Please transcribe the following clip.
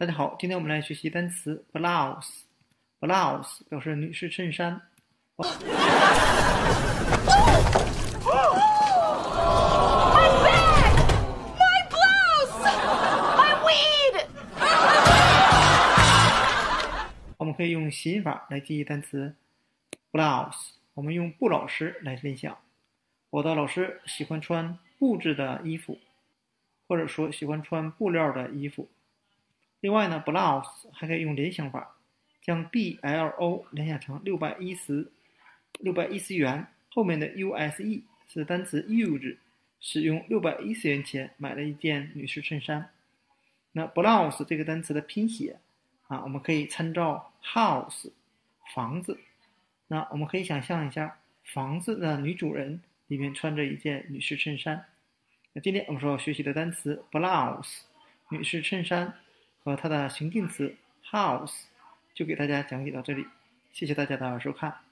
大家好，今天我们来学习单词 blouse。blouse 表示女士衬衫。我们可以用谐音法来记忆单词 blouse。我们用布老师来联想，我的老师喜欢穿布制的衣服，或者说喜欢穿布料的衣服。另外呢，blouse 还可以用联想法，将 b l o 联想成六百一十六百一十元，后面的 u s e 是单词 use，使用六百一十元钱买了一件女士衬衫。那 blouse 这个单词的拼写啊，我们可以参照 house 房子。那我们可以想象一下，房子的女主人里面穿着一件女士衬衫。那今天我们说要学习的单词 blouse 女士衬衫和它的形近词 house 就给大家讲解到这里，谢谢大家的收看。